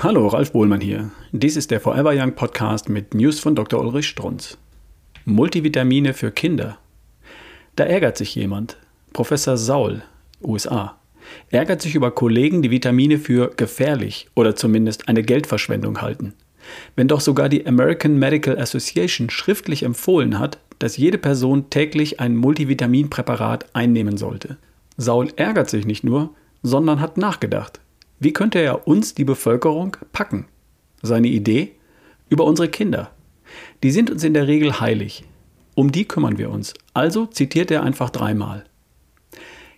Hallo, Ralf Bohlmann hier. Dies ist der Forever Young Podcast mit News von Dr. Ulrich Strunz. Multivitamine für Kinder. Da ärgert sich jemand. Professor Saul, USA, ärgert sich über Kollegen, die Vitamine für gefährlich oder zumindest eine Geldverschwendung halten. Wenn doch sogar die American Medical Association schriftlich empfohlen hat, dass jede Person täglich ein Multivitaminpräparat einnehmen sollte. Saul ärgert sich nicht nur, sondern hat nachgedacht. Wie könnte er uns, die Bevölkerung, packen? Seine Idee? Über unsere Kinder. Die sind uns in der Regel heilig. Um die kümmern wir uns. Also zitiert er einfach dreimal.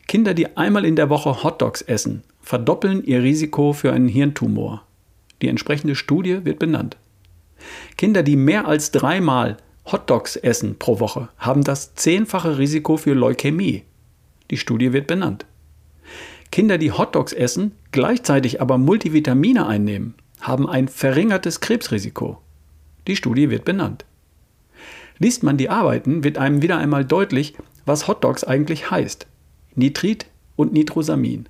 Kinder, die einmal in der Woche Hotdogs essen, verdoppeln ihr Risiko für einen Hirntumor. Die entsprechende Studie wird benannt. Kinder, die mehr als dreimal Hotdogs essen pro Woche, haben das zehnfache Risiko für Leukämie. Die Studie wird benannt. Kinder, die Hotdogs essen, gleichzeitig aber Multivitamine einnehmen, haben ein verringertes Krebsrisiko. Die Studie wird benannt. Liest man die Arbeiten, wird einem wieder einmal deutlich, was Hotdogs eigentlich heißt. Nitrit und Nitrosamin.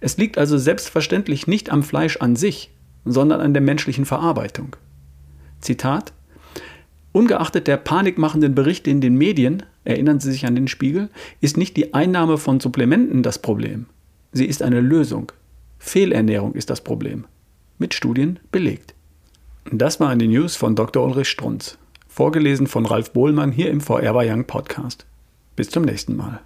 Es liegt also selbstverständlich nicht am Fleisch an sich, sondern an der menschlichen Verarbeitung. Zitat Ungeachtet der panikmachenden Berichte in den Medien, erinnern Sie sich an den Spiegel, ist nicht die Einnahme von Supplementen das Problem. Sie ist eine Lösung. Fehlernährung ist das Problem. Mit Studien belegt. Das war eine News von Dr. Ulrich Strunz. Vorgelesen von Ralf Bohlmann hier im Forever Young Podcast. Bis zum nächsten Mal.